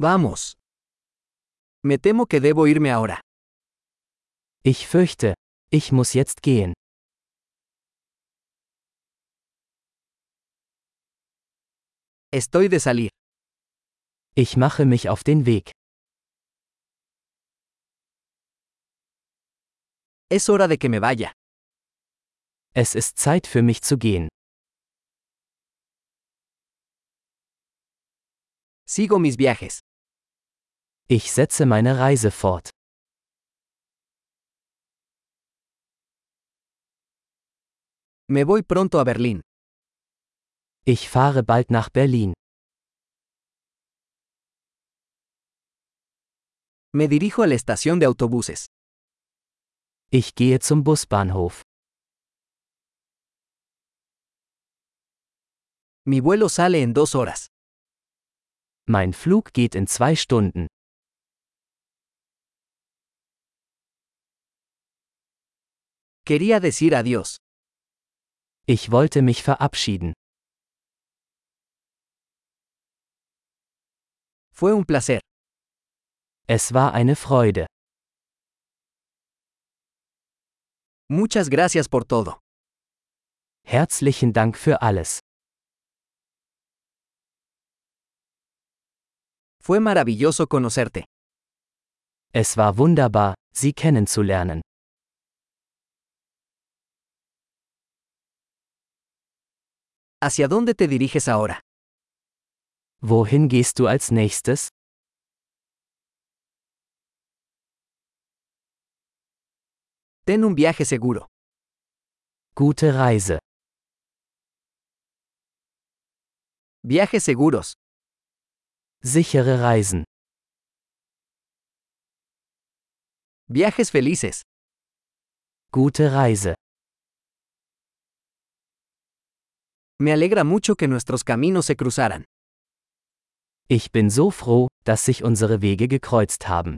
Vamos. Me temo que debo irme ahora. Ich fürchte, ich muss jetzt gehen. Estoy de salir. Ich mache mich auf den Weg. Es hora de que me vaya. Es ist Zeit für mich zu gehen. Sigo mis viajes. Ich setze meine Reise fort. Me voy pronto a Berlín. Ich fahre bald nach Berlin. Me dirijo a la estación de autobuses. Ich gehe zum Busbahnhof. Mi vuelo sale en dos horas. Mein Flug geht in zwei Stunden. Quería decir adiós. Ich wollte mich verabschieden. Fue un placer. Es war eine Freude. Muchas gracias por todo. Herzlichen Dank für alles. Fue maravilloso conocerte. Es war wunderbar, Sie kennenzulernen. ¿Hacia dónde te diriges ahora? Wohin gehst du als nächstes? Ten un viaje seguro. Gute Reise. Viajes seguros. Sichere Reisen. Viajes felices. Gute Reise. Me alegra mucho que nuestros caminos se cruzaran. Ich bin so froh, dass sich unsere Wege gekreuzt haben.